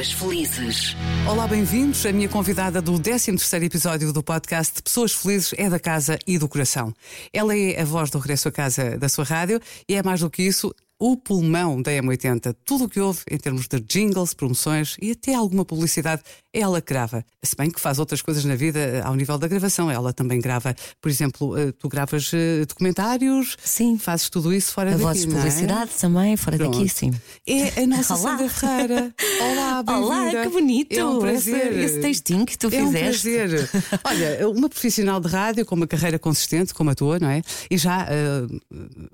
Pessoas Felizes. Olá, bem-vindos. A minha convidada do 13 episódio do podcast Pessoas Felizes é da casa e do coração. Ela é a voz do regresso à casa da sua rádio e é mais do que isso, o pulmão da M80. Tudo o que houve em termos de jingles, promoções e até alguma publicidade, ela grava. Se bem que faz outras coisas na vida eh, ao nível da gravação. Ela também grava, por exemplo, eh, tu gravas eh, documentários. Sim. Fazes tudo isso fora a daqui. Voz de publicidade é? também, fora Pronto. daqui, sim. É a nossa Olá. Sandra Ferreira. Olá, bem-vinda. Olá, que bonito! É um prazer. Esse, esse textinho que tu É um fizeste. prazer. Olha, uma profissional de rádio com uma carreira consistente como a tua, não é? E já uh,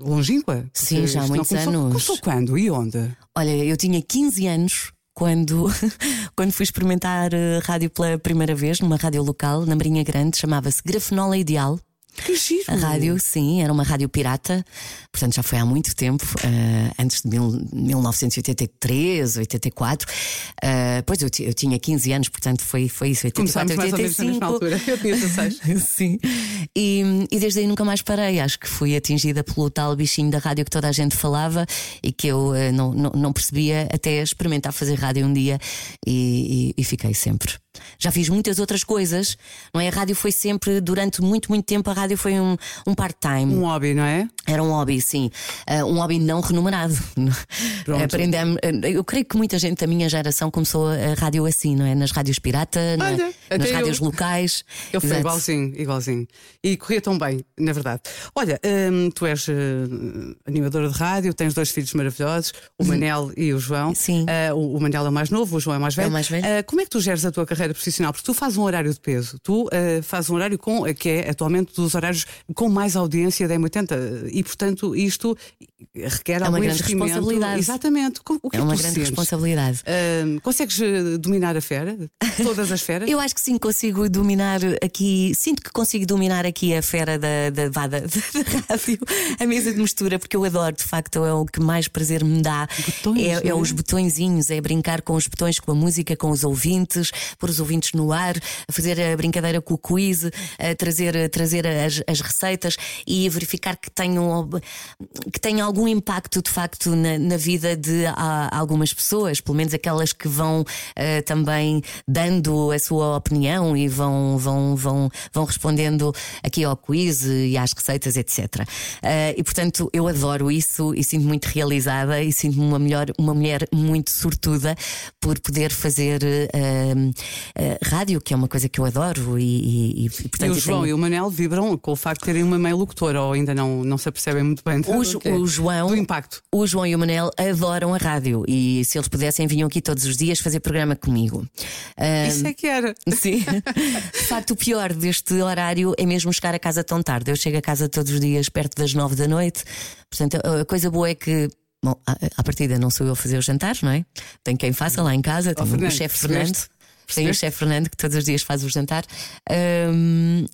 longínqua. Sim, já há muitos começou, anos. Começou quando e onde? Olha, eu tinha 15 anos quando, quando fui experimentar eh, rádio pela primeira vez numa rádio local, na Marinha Grande, chamava-se Grafenola Ideal. Que giro. A rádio, sim, era uma rádio pirata, portanto já foi há muito tempo, eh, antes de mil, 1983, 84. Eh, pois eu, eu tinha 15 anos, portanto foi, foi isso, 84, Começámos mais ou menos na mesma 85. altura. Eu tinha 16. Sim. E, e desde aí nunca mais parei. Acho que fui atingida pelo tal bichinho da rádio que toda a gente falava e que eu eh, não, não, não percebia até experimentar fazer rádio um dia e, e- e fiquei sempre. Já fiz muitas outras coisas, não é? A rádio foi sempre, durante muito, muito tempo, a rádio foi um, um part-time. Um hobby, não é? Era um hobby, sim. Ah, um hobby não remunerado. Pronto. Aprendemos. Eu creio que muita gente da minha geração começou a rádio assim, não é? Nas rádios pirata, é? Olha, até nas eu. rádios locais. Eu fui Exato. igualzinho, igualzinho. E corria tão bem, na verdade. Olha, hum, tu és hum, animadora de rádio, tens dois filhos maravilhosos, o Manel e o João. Sim. Ah, o, Manel é o mais novo, o João é o mais velho. o mais velho. Ah, como é que tu geres a tua carreira profissional? Porque tu fazes um horário de peso, tu ah, fazes um horário com, que é atualmente dos horários com mais audiência da M80 e, portanto, isto requer uma algum grande investimento. responsabilidade. Exatamente. O que É é uma grande sentes? responsabilidade. Hum, consegues eh, dominar a fera? Todas as feras? Eu acho que sim, consigo dominar aqui. Sinto que consigo dominar aqui a fera da, da, vá, da, da rádio, a mesa de mistura, porque eu adoro, de facto, é o que mais prazer me dá. Botões, é, é é? os botõezinhos, é brincar com os botões, com a música, com os ouvintes, pôr os ouvintes no ar, a fazer a brincadeira com o quiz, a trazer, a trazer as, as receitas e a verificar que tenham, que tenham algum impacto, de facto, na, na vida de ah, algumas pessoas, pelo menos aquelas que vão ah, também dando a sua opinião e vão, vão, vão, vão respondendo aqui ao quiz e às receitas, etc. Ah, e portanto eu adoro isso e sinto muito realizada e sinto-me uma, melhor, uma mulher muito sortuda por poder fazer ah, ah, rádio, que é uma coisa que eu adoro, e, e, e, E portanto o eu João tenho- e o Manel vibram com o facto de terem uma meia locutora ou ainda não, não se apercebem muito bem do, O, o João, do impacto. o João e o Manel adoram a rádio e se eles pudessem vinham aqui todos os dias fazer programa comigo. Isso é que era. Sim. De facto, o pior deste horário é mesmo chegar a casa tão tarde. Eu chego a casa todos os dias perto das nove da noite. Portanto, a coisa boa é que. Bom, à, à partida não sou eu a fazer os jantares, não é? Tem quem faça lá em casa, tem o chefe? Fernando. Tem o chefe Fernando que todos os dias faz o jantar. Ahm,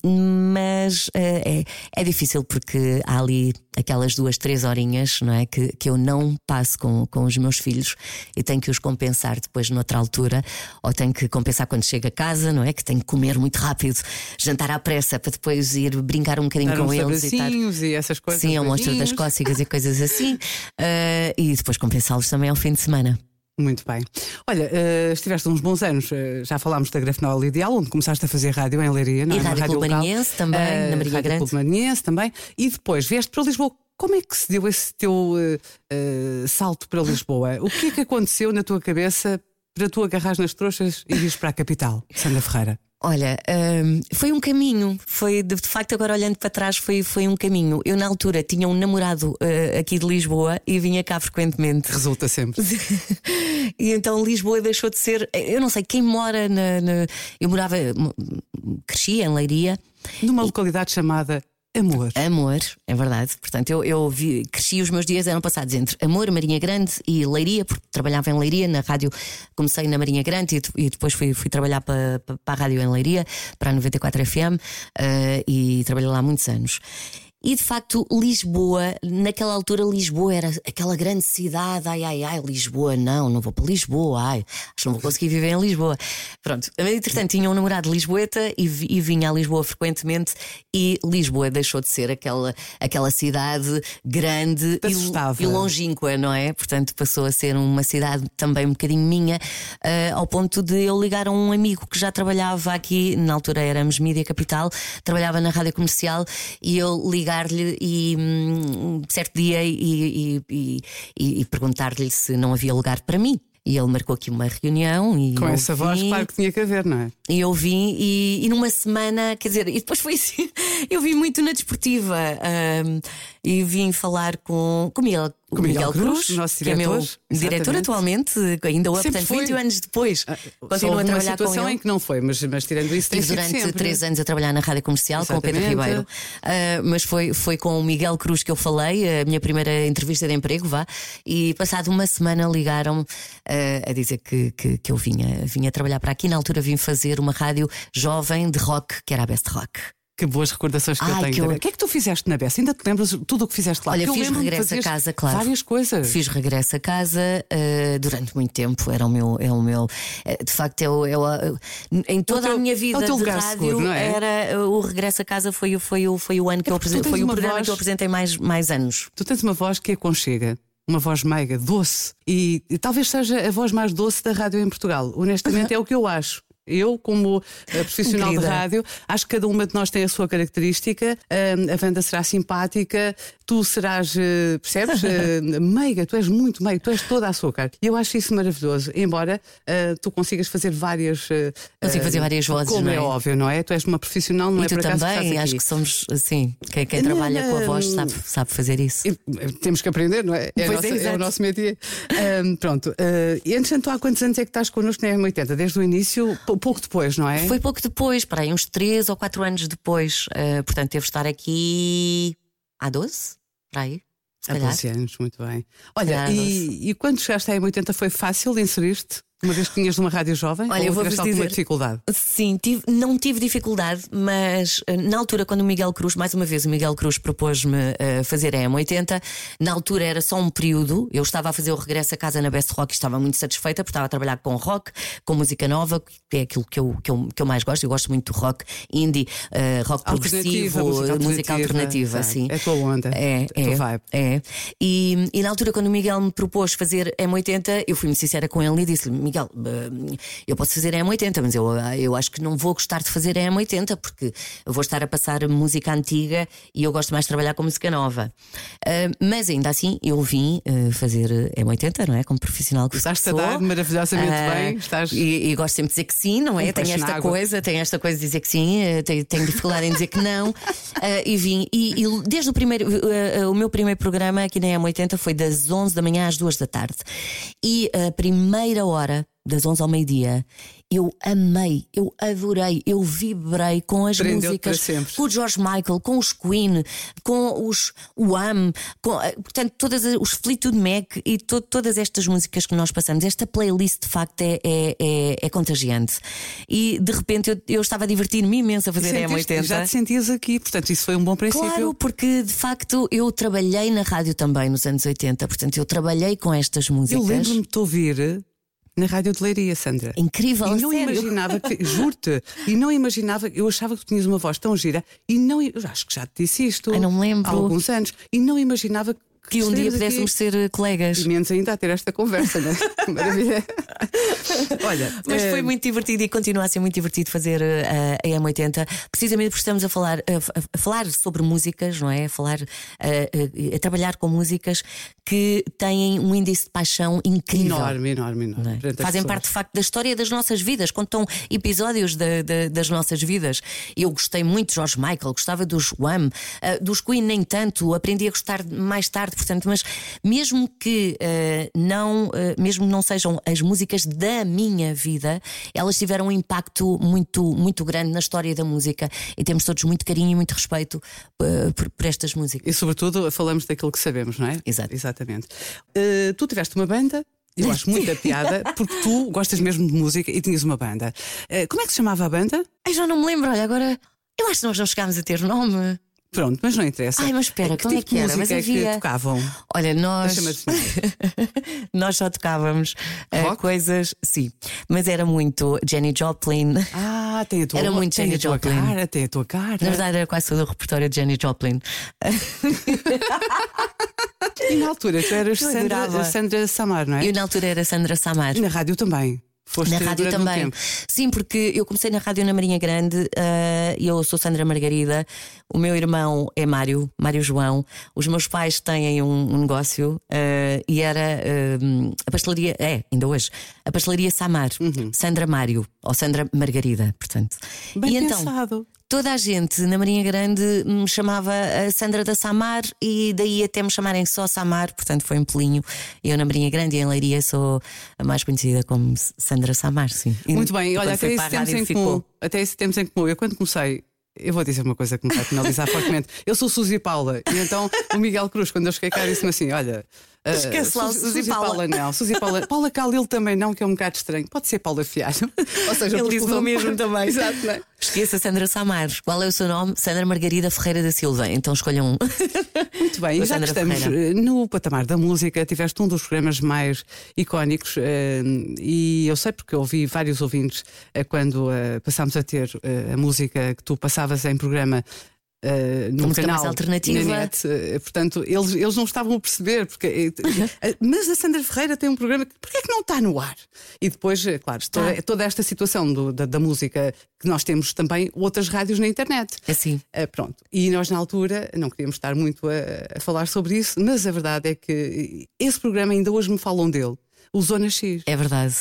mas eh, é, é difícil porque há ali aquelas duas, três horinhas não é? que, que eu não passo com, com os meus filhos e tenho que os compensar depois noutra altura, ou tenho que compensar quando chego a casa, não é? Que tenho que comer muito rápido, jantar à pressa para depois ir brincar um bocadinho Dar com eles e estar. e essas coisas. Sim, é o monstro das cócegas e coisas assim. Ah, e depois compensá-los também ao fim de semana. Muito bem. Olha, eh, estiveste uns bons anos, eh, já falámos da Grafenola Ideal, onde começaste a fazer rádio em Leiria, não E é? Rádio local. Clube-Marinhense também, Eh, na Marinha rádio Grande. Também. E depois vieste para Lisboa. Como é que se deu esse teu eh, eh, salto para Lisboa? O que é que aconteceu na tua cabeça para tu agarrares nas trouxas e vires para a capital, Sandra Ferreira? Olha, hum, foi um caminho. Foi de, de facto, agora olhando para trás, foi, foi um caminho. Eu, na altura, tinha um namorado eh, aqui de Lisboa e vinha cá frequentemente. Resulta sempre. e então Lisboa deixou de ser. Eu não sei, quem mora na. na- eu morava. Cresci em Leiria. Numa localidade chamada Amor. Amor, é verdade. Portanto, eu, eu vi, cresci, os meus dias eram passados entre Amor, Marinha Grande e Leiria, porque trabalhava em Leiria, na rádio, comecei na Marinha Grande e, e depois fui, fui trabalhar para, a rádio em Leiria, para a 94 FM, eh, e trabalhei lá muitos anos. E de facto, Lisboa, naquela altura, Lisboa era aquela grande cidade. Ai, ai, ai, Lisboa, não, não vou para Lisboa. Ai, acho que não vou conseguir viver em Lisboa. Pronto, entretanto, tinha um namorado Lisboeta e, e vinha a Lisboa frequentemente. E Lisboa deixou de ser aquela, aquela cidade grande e, e longínqua, não é? Portanto, passou a ser uma cidade também um bocadinho minha, uh, ao ponto de eu ligar a um amigo que já trabalhava aqui, na altura éramos Mídia Capital, trabalhava na rádio comercial, e eu ligar-lhe e um certo dia e, e, e, e perguntar-lhe se não havia lugar para mim. E ele marcou aqui uma reunião e. Com essa voz, claro que tinha que haver, não é? E eu vim e, e numa semana, quer dizer, e depois foi assim, eu vim muito na desportiva um, e vim falar com, com Miguel com Miguel, Miguel Cruz, Cruz, que é meu diretor atualmente, ainda hoje, portanto, foi. 20 anos depois. Ah, continua a trabalhar com ele. em que não foi, mas, mas tirando isso, tem e durante sempre. três anos a trabalhar na rádio comercial exatamente. com o Pedro Ribeiro. Uh, mas foi, foi com o Miguel Cruz que eu falei, a minha primeira entrevista de emprego, vá, e passado uma semana ligaram-me uh, a dizer que, que, que eu vinha, vinha trabalhar para aqui. Na altura vim fazer uma rádio jovem de rock, que era a Best Rock. Que boas recordações que Ai, eu tenho. Que eu... O que é que tu fizeste na Bessa? Ainda te lembras tudo o que fizeste lá? Olha, eu fiz regresso a casa, claro. Várias coisas. Fiz regresso a casa uh, durante muito tempo. Era o meu. É o meu uh, de facto, eu, eu, uh, em toda teu, a minha vida de rádio, seguro, não é? era, o regresso a casa foi, foi, foi, foi o ano que é eu apresentei. Foi o programa voz... que eu apresentei mais, mais anos. Tu tens uma voz que aconchega uma voz meiga, doce, e, e, talvez seja a voz mais doce da rádio em Portugal. Honestamente, é o que eu acho. Eu, como eh, profissional Querida. de rádio, acho que cada uma de nós tem a sua característica. a Wanda será simpática, tu serás, eh, percebes? Eh, meiga, tu és muito meiga, tu és toda açúcar. E eu acho isso maravilhoso, embora uh, tu consigas fazer várias. Uh, Consigo fazer várias vozes. Como é? é? óbvio, não é? Tu és uma profissional, não e é tu também, acho que somos assim. Quem, quem trabalha com a voz sabe, sabe fazer isso. Temos que aprender, não é? É, nossa, é, é o nosso métier. pronto. Uh, e entretanto, há quantos anos é que estás connosco na M80? Desde o início? Pouco depois, não é? Foi pouco depois, para aí uns 3 ou 4 anos depois. Uh, portanto, teve de estar aqui há 12, para aí. Há 12 anos, muito bem. Olha, e, e quando chegaste à M80 foi fácil inserir-te? Uma vez que tinhas uma rádio jovem? Olha, eu vou vos dizer. dificuldade? Sim, tive, não tive dificuldade, mas eh, na altura, quando o Miguel Cruz, mais uma vez, o Miguel Cruz propôs-me uh, fazer a M80, na altura era só um período. Eu estava a fazer o regresso a casa na Best Rock e estava muito satisfeita, porque estava a trabalhar com rock, com música nova, que é aquilo que eu, que eu, que eu mais gosto. Eu gosto muito do rock indie, uh, rock progressivo, música, música alternativa. Assim. É a tua onda. É, é. é, vibe. é. E, e na altura, quando o Miguel me propôs fazer M80, eu fui muito sincera com ele e disse-lhe Miguel, eh, eu posso fazer a M80, mas eu, eu acho que não vou gostar de fazer a M80 porque eu vou estar a passar música antiga e eu gosto mais de trabalhar com música nova. Uh, mas ainda assim, eu vim uh, fazer M80, não é? Como profissional que Estás a dar maravilhosamente uh, bem. Estás... E, e, gosto sempre de dizer que sim, não é? Um tenho esta coisa, tenho esta coisa de dizer que sim, tenho, tenho dificuldade em dizer que não. e vim. E, e, desde o primeiro, o meu primeiro programa aqui na M80 foi das 11 da manhã às 2 da tarde. E a primeira hora das 11 ao meio-dia, eu amei, eu adorei, eu vibrei com as músicas, com o George Michael, com os Queen, com os Wham, com, eh, portanto, todas os Fleetwood Mac e to, todas estas músicas que nós passamos. Esta playlist de facto é, é, é, é contagiante. E de repente eu, eu estava a divertir-me imenso a fazer a M80. Já te sentias aqui, portanto, isso foi um bom princípio. Claro, porque de facto eu trabalhei na rádio também nos anos 80, portanto, eu trabalhei com estas músicas. Eu lembro-me de ouvir na Rádio de Leiria, Sandra. Incrível, E não sério? imaginava que, juro-te, e não imaginava, eu achava que tinhas uma voz tão gira e não, eu acho que já te disse isto não me lembro. há alguns anos e não imaginava que que um dia pudéssemos aqui. ser eh, colegas. E menos ainda a ter esta conversa, né? Maravilha. Olha, mas é... foi muito divertido e continua a ser muito divertido fazer uh, a M80, precisamente porque estamos a falar, uh, a falar sobre músicas, não é? A falar, uh, a trabalhar com músicas que têm um índice de paixão incrível. Enorme, enorme, enorme. É? Fazem parte de facto da história das nossas vidas, contam episódios de, de, das nossas vidas. Eu gostei muito de George Michael, gostava dos Wham, dos Queen nem tanto, aprendi a gostar mais tarde portanto, mas mesmo que uh, não, uh, mesmo não sejam as músicas da minha vida, elas tiveram um impacto muito, muito grande na história da música e temos todos muito carinho e muito respeito uh, por, por, estas músicas. E sobretudo falamos daquilo que sabemos, não é? Exato. Exatamente. tu tiveste uma banda. Eu acho muita piada, porque tu gostas mesmo de música e tinhas uma banda. como é que se chamava a banda? Ai, já não me lembro, olha, agora. Eu acho que nós não chegámos a ter nome. Pronto, mas não interessa. Ai, mas espera, que como é tipo que de era? música Mas é que havia- tocavam? Olha, nós. Nós só tocávamos Rock? coisas. Sim, mas era muito Jenny Joplin. Ah, tem a tua, Era muito tem tua Joplin. cara, tem a tua cara. Na verdade, era quase todo o repertório de Jenny Joplin. E na altura tu eras Sandra. Sandra Samar, não é? Eu, na altura, era Sandra Samar. E na rádio também. Foste Na rádio também. Sim, porque eu comecei na rádio na Marinha Grande, eh, eu sou Sandra Margarida, o meu irmão é Mário, Mário João, os meus pais têm um, um negócio eh, e era eh, a pastelaria, é, ainda hoje, a pastelaria Samar, Sandra Mário, ou Sandra Margarida, portanto. Bem e então, pensado. Toda a gente na Marinha Grande me chamava a Sandra da Samar e daí até me chamarem só Samar, portanto foi um pelinho. Eu na Marinha Grande e em Leiria sou a mais conhecida como Sandra Samar, sim. E Muito bem, olha, quando até esse, rádio em ficou. comum, até esse temos em comum. Eu quando comecei, eu vou dizer uma coisa que me vai penalizar fortemente. Eu sou Suzy Paula e então o Miguel Cruz, quando eu cheguei cá, disse-me assim: olha. Ah, Esquece lá o Suzy Paula. não, Suzy Paula, Paula Calil também não, que é um bocado estranho. Pode ser Paula Fialho. Ou seja, Ele disse o mesmo também. Exato, não é? Esqueça Sandra Samar. Qual é o seu nome? Sandra Margarida Ferreira da Silva. Então escolham um. Muito bem, já que estamos Ferreira. eh, no patamar da música, tiveste um dos programas mais icónicos eh, e eu sei porque ouvi vários ouvintes eh, quando eh, passámos a ter eh, a música que tu passavas em programa. Uh, num música canal mais alternativa. na net, eh, portanto, eles, eles não estavam a perceber, porque eh, mas a Sandra Ferreira tem um programa que porquê é que não está no ar? E depois, claro, toda, toda esta situação do- da, da música que nós temos também outras rádios na internet. Assim. Ah, pronto. E nós, na altura, não queríamos estar muito a, a falar sobre isso, mas a verdade é que esse programa ainda hoje me falam dele, o Zona X. É verdade.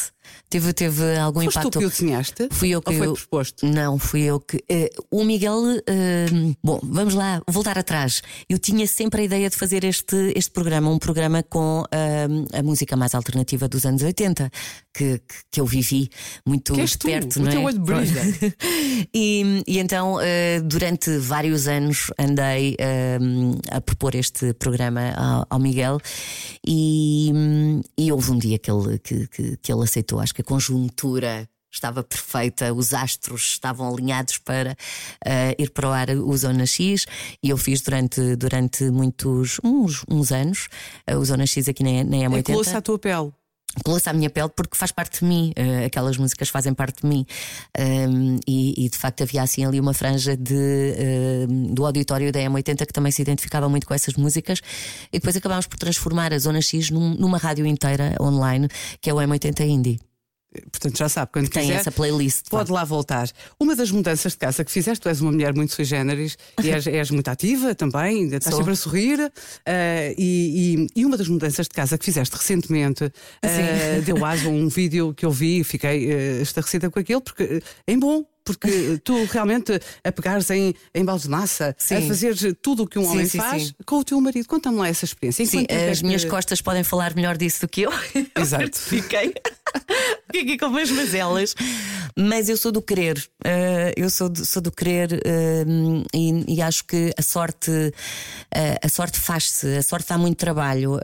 Teve, teve algum Foste tu impacto. que o desenhaste? Fui eu que Ou foi eu- proposto? Não, fui eu que. eh, o Miguel. eh, bom, vamos lá, voltar atrás. Eu tinha sempre a ideia de fazer este, este programa, um programa com eh, a música mais alternativa dos anos 80, que, que, que eu vivi muito Que és tu, perto, o não teu é? olho brilha. e, e então, durante vários anos, andei a propor este programa ao, ao Miguel e, e houve um dia que ele, que, que, que ele aceitou. Acho que a conjuntura estava perfeita, os astros estavam alinhados para eh, ir para o ar o Zona X e eu fiz durante, durante muitos uns, uns anos eh, o Zona X aqui na, na É colou-se M80 à tua pele. Colou-se à minha pele porque faz parte de mim, eh, aquelas músicas fazem parte de mim. Um, e, e, de facto havia assim ali uma franja de, um, do auditório da M80 que também se identificava muito com essas músicas. E depois acabámos por transformar a Zona X num- numa rádio inteira online, que é o M80 Indie. Portanto, já sabe, quando Tem quiser, essa playlist. Pode lá voltar. Uma das mudanças de casa que fizeste, tu és uma mulher muito sui generis e és, és muito ativa também, ainda estás Sou. sempre a sorrir. eh, e, e- e uma das mudanças de casa que fizeste recentemente eh, deu aso a um vídeo que eu vi e fiquei eh, estarrecida com aquilo, porque é bom. Porque tu realmente a pegares em, em balde de massa, a Sim. fazer tudo o que um homem sim, faz sim. com o teu marido. Conta-me lá essa experiência. Em Sim, tempo é as que- minhas costas podem falar melhor disso do que eu. Exato. Fiquei. Fiquei aqui com umas mazelas. Mas eu sou do querer. eh, eu sou do, sou do querer eh, e, e acho que a sorte, eh, a sorte faz-se, a sorte dá muito trabalho.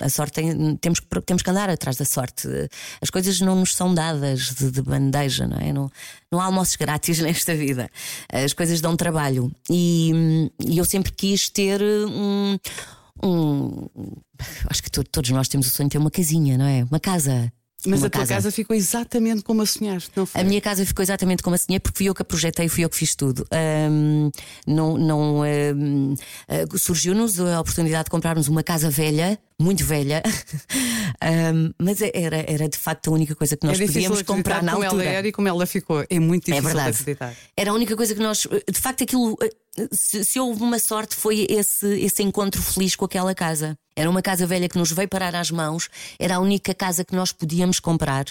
a sorte tem- temos, que- temos que andar atrás da sorte. As coisas não nos são dadas de, de bandeja, não é? Não, não há almoços grátis nesta vida. As coisas dão trabalho. E, e eu sempre quis ter um. um acho que to- todos nós temos o sonho de ter uma casinha, não é? Uma casa. Mas a tua casa. ficou exatamente como a sonhaste, não foi? A minha casa ficou exatamente como a sonhei porque fui eu que a projetei, fui eu que fiz tudo. Ahm, não, não ahm, ah, surgiu-nos a oportunidade de comprarmos uma casa velha, muito velha, Ahm, mas era, era de facto a única coisa que nós é podíamos comprar na como altura. ela era e como ela ficou. É muito É difícil de verdade. acreditar. Era a única coisa que nós. De facto, aquilo. Se, se houve uma sorte, foi esse, esse encontro feliz com aquela casa. Era uma casa velha que nos veio parar às mãos, era a única casa que nós podíamos comprar,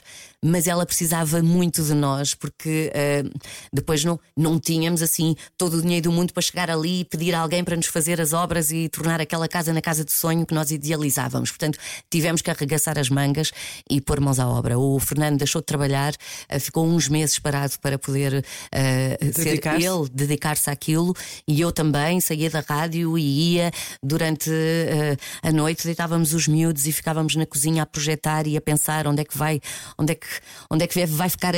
mas ela precisava muito de nós, porque ah, depois não, não tínhamos assim todo o dinheiro do mundo para chegar ali e pedir a alguém para nos fazer as obras e tornar aquela casa na casa de sonho que nós idealizávamos. Precisávamos. Portanto, tivemos que arregaçar as mangas e pôr mãos à obra. O Fernando deixou de trabalhar, uh, ficou uns meses parado para poder uh, ser ele, dedicar-se àquilo, e eu também saía da rádio e ia durante a noite, deitávamos os miúdos e ficávamos na cozinha a projetar e a pensar onde é que vai, onde é que, onde é que vai ficar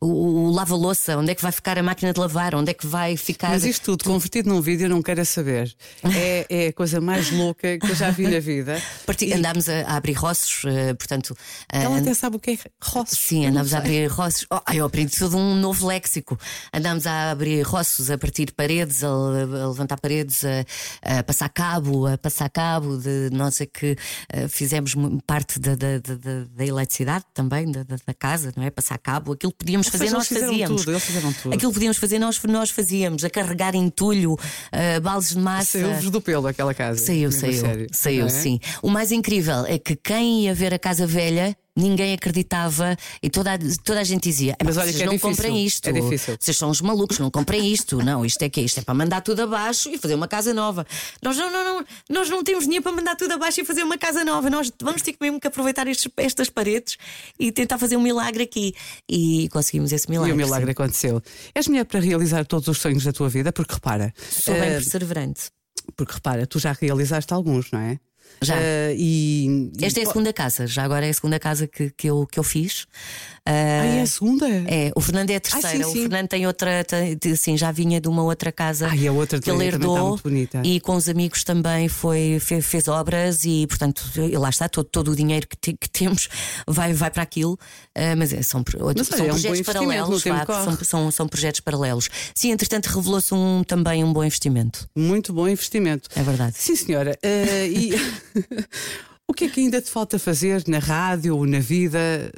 o, o lava-louça, onde é que vai ficar a máquina de lavar, onde é que vai ficar. Mas isto tudo convertido num vídeo, eu não quero saber. É, é a coisa mais louca que eu já vi na vida. Parti... E... Andámos a, a, abrir roços, uh, portanto. Ela uh, até sabe o que é roços. Sim, andámos a abrir roços. Oh, eu aprendi todo um novo léxico. Andámos a abrir roços, a partir paredes, a, a levantar paredes, a, a, passar cabo, a passar cabo de nós é que uh, fizemos parte da, da, da, da eletricidade também, da, da, casa, não é? Passar cabo, aquilo que podíamos fazer, nós fazíamos. Tudo, tudo. Aquilo que podíamos fazer, nós, nós fazíamos, a carregar entulho, uh, baldes de massa. Saiu-vos do pelo aquela casa. Saiu, saiu. Saiu, é? sim. O mais incrível é que quem ia ver a casa velha ninguém acreditava e toda a, toda a gente dizia: Mas olha, vocês é não difícil. comprem isto, é difícil. vocês são os malucos, não comprem isto, não, isto é que isto é para mandar tudo abaixo e fazer uma casa nova. Nós não, não, não, nós não temos dinheiro para mandar tudo abaixo e fazer uma casa nova. Nós vamos ter mesmo que aproveitar estes, estas paredes e tentar fazer um milagre aqui. E conseguimos esse milagre. E o milagre sim. aconteceu. És mulher para realizar todos os sonhos da tua vida, porque repara. Sou bem uh, perseverante. Porque repara, tu já realizaste alguns, não é? Já. Uh, e, Esta e... é a segunda casa, já agora é a segunda casa que, que, eu, que eu fiz. Uh, ah, é a segunda? É, o Fernando é a terceira. Ah, sim, sim. O Fernando tem outra, tem, assim, já vinha de uma outra casa ah, e a outra que ele herdou e com os amigos também foi, fez, fez obras e, portanto, lá está, todo, todo o dinheiro que, te, que temos vai, vai para aquilo. Uh, mas é, são, outros, mas, são é projetos um paralelos, são, são, são, projetos paralelos. Sim, entretanto, revelou-se um, também um bom investimento. Muito bom investimento. É verdade. Sim, senhora. e. O que é que ainda te falta fazer na rádio ou na vida?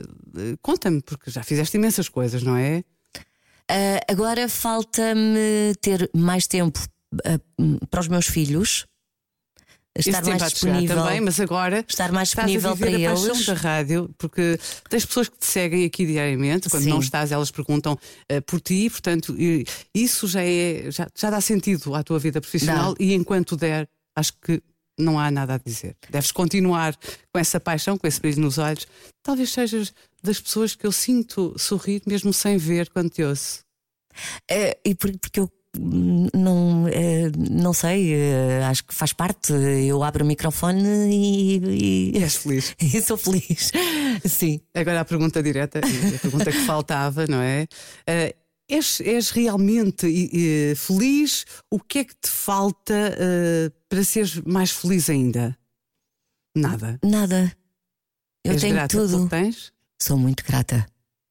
Conta-me, porque já fizeste imensas coisas, não é? Uh, agora falta-me ter mais tempo uh, para os meus filhos. Estar mais disponível também, mas agora estar mais disponível para a eles. da rádio, porque tens pessoas que te seguem aqui diariamente, quando Sim. não estás, elas perguntam uh, por ti, portanto, isso já é já, já dá sentido à tua vida profissional e enquanto der, acho que não há nada a dizer. Deves continuar com essa paixão, com esse brilho nos olhos. Talvez sejas das pessoas que eu sinto sorrir mesmo sem ver quando te ouço. É, e porque eu não, é, não sei, é, acho que faz parte. Eu abro o microfone e. E, e és feliz. E sou feliz. Sim. Agora a pergunta direta, a pergunta que faltava, não é? És, és realmente uh, feliz? O que é que te falta uh, para seres mais feliz ainda? Nada. Nada. Eu és tenho tudo. Sou muito grata.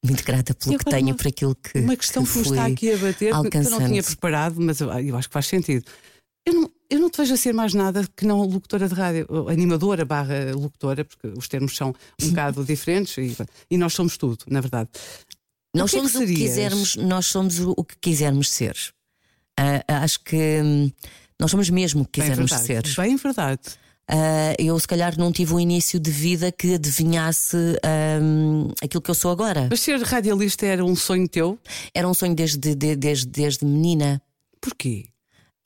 Muito grata pelo que tenho, por aquilo que. Uma questão que, que me está aqui a bater, que eu não tinha preparado, mas eu, eu acho que faz sentido. Eu não, eu não te vejo a ser mais nada que não locutora de rádio, animadora barra locutora, porque os termos são um bocado diferentes e, e, nós somos tudo, na verdade. Nós o é somos o que quisermos, nós somos o que quisermos ser. Uh, acho que hum, nós somos mesmo o que quisermos Bem ser. Bem verdade. Uh, eu, se calhar, não tive um início de vida que adivinhasse um, aquilo que eu sou agora. Mas ser radialista era um sonho teu? Era um sonho desde, de, desde, desde menina. Porquê?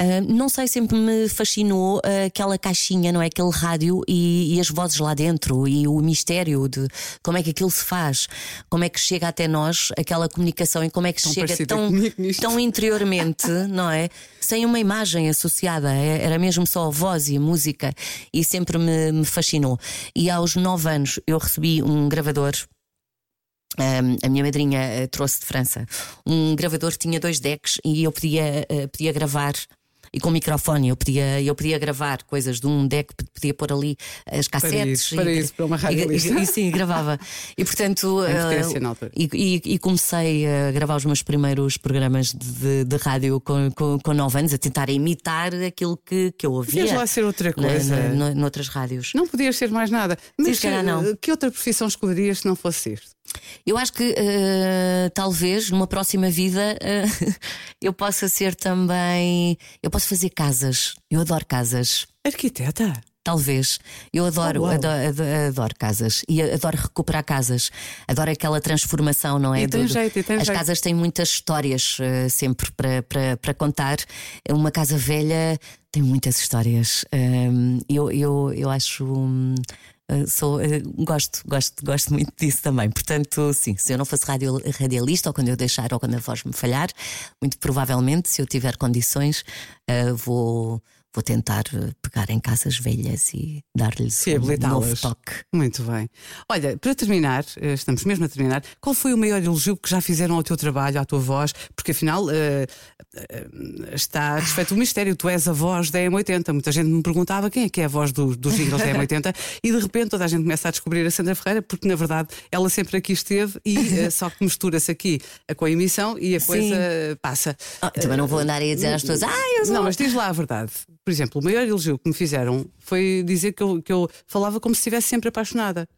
Uh, não sei, sempre me fascinou uh, aquela caixinha, não é? Aquele rádio e, e, as vozes lá dentro e o mistério de como é que aquilo se faz, como é que chega até nós aquela comunicação e como é que tão chega tão, tão interiormente, não é? Sem uma imagem associada, é, era mesmo só a voz e a música e sempre me, me fascinou. E aos nove anos eu recebi um gravador. Um, a minha madrinha uh, trouxe de França um gravador que tinha dois decks e eu podia, uh, podia gravar e com microfone. Eu podia, eu podia gravar coisas de um deck, podia pôr ali as cassetes. Para isso, para, e, isso, para uma rádio. E, e, sim, gravava. E portanto. uh, e, e, comecei a gravar os meus primeiros programas de, de rádio com, com, com 9 anos, a tentar imitar aquilo que, que eu ouvia. Podias lá ser outra coisa. Na, na, noutras rádios. Não podias ser mais nada. Mas Sim, não. Eh, que outra profissão escolherias se não fosse isto? Eu acho que uh, talvez numa próxima vida uh, eu possa ser também. Eu posso fazer casas. Eu adoro casas. Arquiteta? Talvez. Eu adoro, oh, adoro, adoro, adoro, casas e adoro recuperar casas. Adoro aquela transformação, não é? E tem Do, jeito, e tem as jeito. casas têm muitas histórias uh, sempre para, para, para contar. Uma casa velha Tenho muitas histórias. Um, eu, eu, eu acho. Um, sou, uh, gosto, gosto, gosto muito disso também. Portanto, sim, se eu não fosse radio, radialista ou quando eu deixar ou quando a voz me falhar, muito provavelmente, se eu tiver condições, uh, vou vou tentar eh, pegar em casas velhas e dar-lhes um novo toque. Muito bem. Olha, para terminar, eh, estamos mesmo a terminar, qual foi o maior elogio que já fizeram ao teu trabalho, à tua voz? Porque afinal uh, uh, está desfeito o mistério, tu és a voz da M80. Muita gente me perguntava quem é que é a voz do, dos jingles da M80 e de repente toda a gente começa a descobrir a Sandra Ferreira, porque na verdade ela sempre aqui esteve e uh, só que mistura-se aqui com a emissão e a coisa passa. Oh, também não vou andar aí a dizer às pessoas, ah, eu sou... Não, mas diz lá a verdade. Por exemplo, o maior elogio que me fizeram foi dizer que eu, que eu falava como se estivesse sempre apaixonada.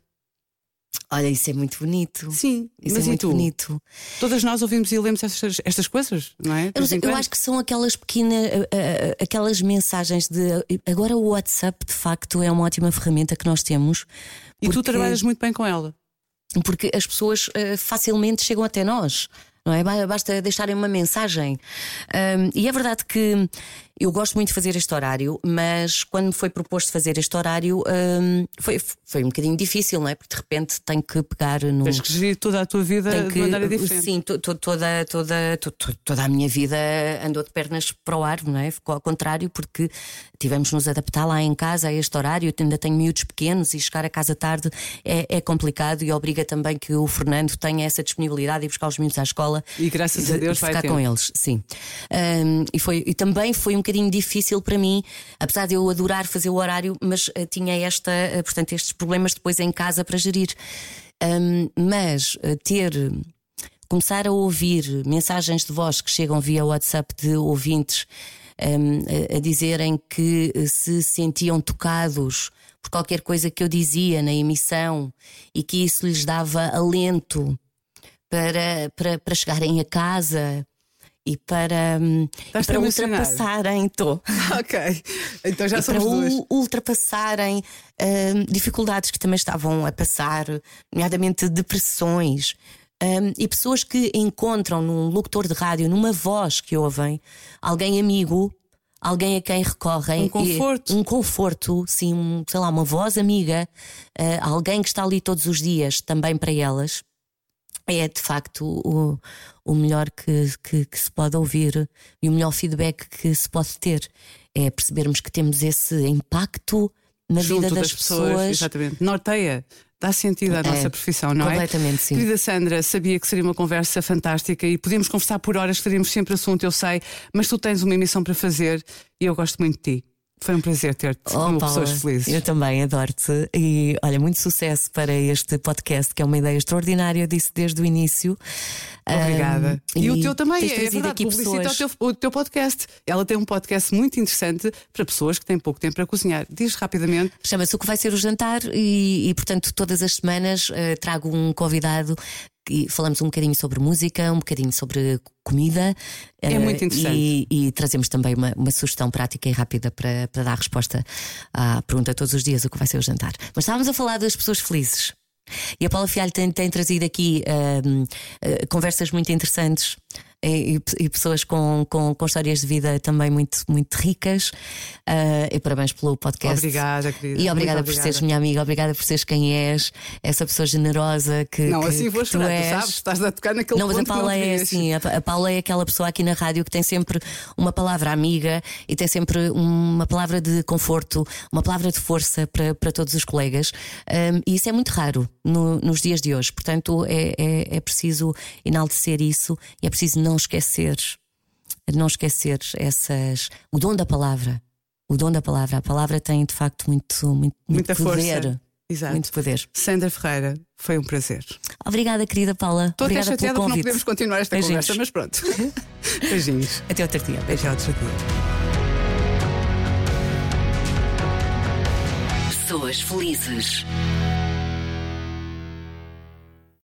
Olha, isso é muito bonito. Sim, isso é muito bonito. Todas nós ouvimos e lemos estas, estas coisas, não é? Eu, eu, acho que são aquelas pequenas, uh, uh, aquelas mensagens de. Agora o WhatsApp, de facto, é uma ótima ferramenta que nós temos. E tu trabalhas muito bem com ela. Porque as pessoas uh, facilmente chegam até nós não é? Basta deixarem uma mensagem. Um, e é verdade que eu gosto muito de fazer este horário, mas quando me foi proposto fazer este horário um, foi, foi um bocadinho difícil, não é? Porque de repente tenho que pegar no. Tens que gerir toda a tua vida que, de maneira diferente. Sim, to, to, toda, toda, to, toda a minha vida andou de pernas para o ar, não é? Ficou ao contrário, porque tivemos de nos adaptar lá em casa a este horário. Eu ainda tenho miúdos pequenos e chegar a casa tarde é, é complicado e obriga também que o Fernando tenha essa disponibilidade de buscar os miúdos à escola. E graças a Deus de ficar vai com eles, sim. Um, e, foi, e também foi um bocadinho difícil para mim, apesar de eu adorar fazer o horário, mas uh, tinha esta, uh, portanto, estes problemas depois em casa para gerir. Um, mas uh, ter começar a ouvir mensagens de voz que chegam via WhatsApp de ouvintes um, a, a, dizerem que se sentiam tocados por qualquer coisa que eu dizia na emissão e que isso lhes dava alento para, para, para chegarem a casa e para, hum, e para ultrapassarem. Tô. Ok, então já somos para duas. ultrapassarem hum, dificuldades que também estavam a passar, nomeadamente depressões. Um, e pessoas que encontram num locutor de rádio, numa voz que ouvem, alguém amigo, alguém a quem recorrem. Um conforto. E, um conforto, sim, um, sei lá, uma voz amiga, uh, alguém que está ali todos os dias também para elas é de facto o, o melhor que, que, que, se pode ouvir e o melhor feedback que se pode ter. É percebermos que temos esse impacto na Junto vida das, das pessoas, pessoas. Exatamente. Norteia. Dá sentido à é, nossa profissão, não completamente, é? Completamente, sim. Querida Sandra, sabia que seria uma conversa fantástica e podíamos conversar por horas, faríamos sempre assunto, eu sei, mas tu tens uma emissão para fazer e eu gosto muito de ti. Foi um prazer ter-te oh, como Paula, pessoas felizes. Eu também adoro-te. E olha, muito sucesso para este podcast, que é uma ideia extraordinária, eu disse desde o início. Obrigada. Um, e, e, o teu também, é verdade, publicita pessoas... o, teu, o teu podcast. Ela tem um podcast muito interessante para pessoas que têm pouco tempo para cozinhar. Diz rapidamente. Chama-se O que vai ser o jantar e, e portanto, todas as semanas uh, trago um convidado e falamos um bocadinho sobre música, um bocadinho sobre comida. É muito interessante. E, e, trazemos também uma, uma, sugestão prática e rápida para, para dar resposta à pergunta todos os dias: o que vai ser o jantar. Mas estávamos a falar das pessoas felizes. E a Paula Fialho tem, tem trazido aqui uh, uh, conversas muito interessantes e, e pessoas com, com, com, histórias de vida também muito, muito ricas. Uh, e parabéns pelo podcast. Obrigada, querida. E obrigada por seres minha amiga, obrigada por seres quem és, essa pessoa generosa que. Não, que, assim vou chorar, tu, és. sabes, estás a tocar naquele Não, mas a Paula é assim, a, a Paula é aquela pessoa aqui na rádio que tem sempre uma palavra amiga e tem sempre uma palavra de conforto, uma palavra de força para, para todos os colegas. Um, e isso é muito raro no, nos dias de hoje. Portanto, é, é, é preciso enaltecer isso e é preciso não esquecer, não esquecer essas. o dom da palavra. O dom da palavra. A palavra tem de facto muito, muito, muita muito poder. Força. Exato. Muito poder. Sandra Ferreira, foi um prazer. Obrigada, querida Paula. Estou até chateada porque não podemos continuar esta Beijinhos. conversa, mas pronto. Beijinhos. Até outro dia. Até outro dia. Pessoas felizes.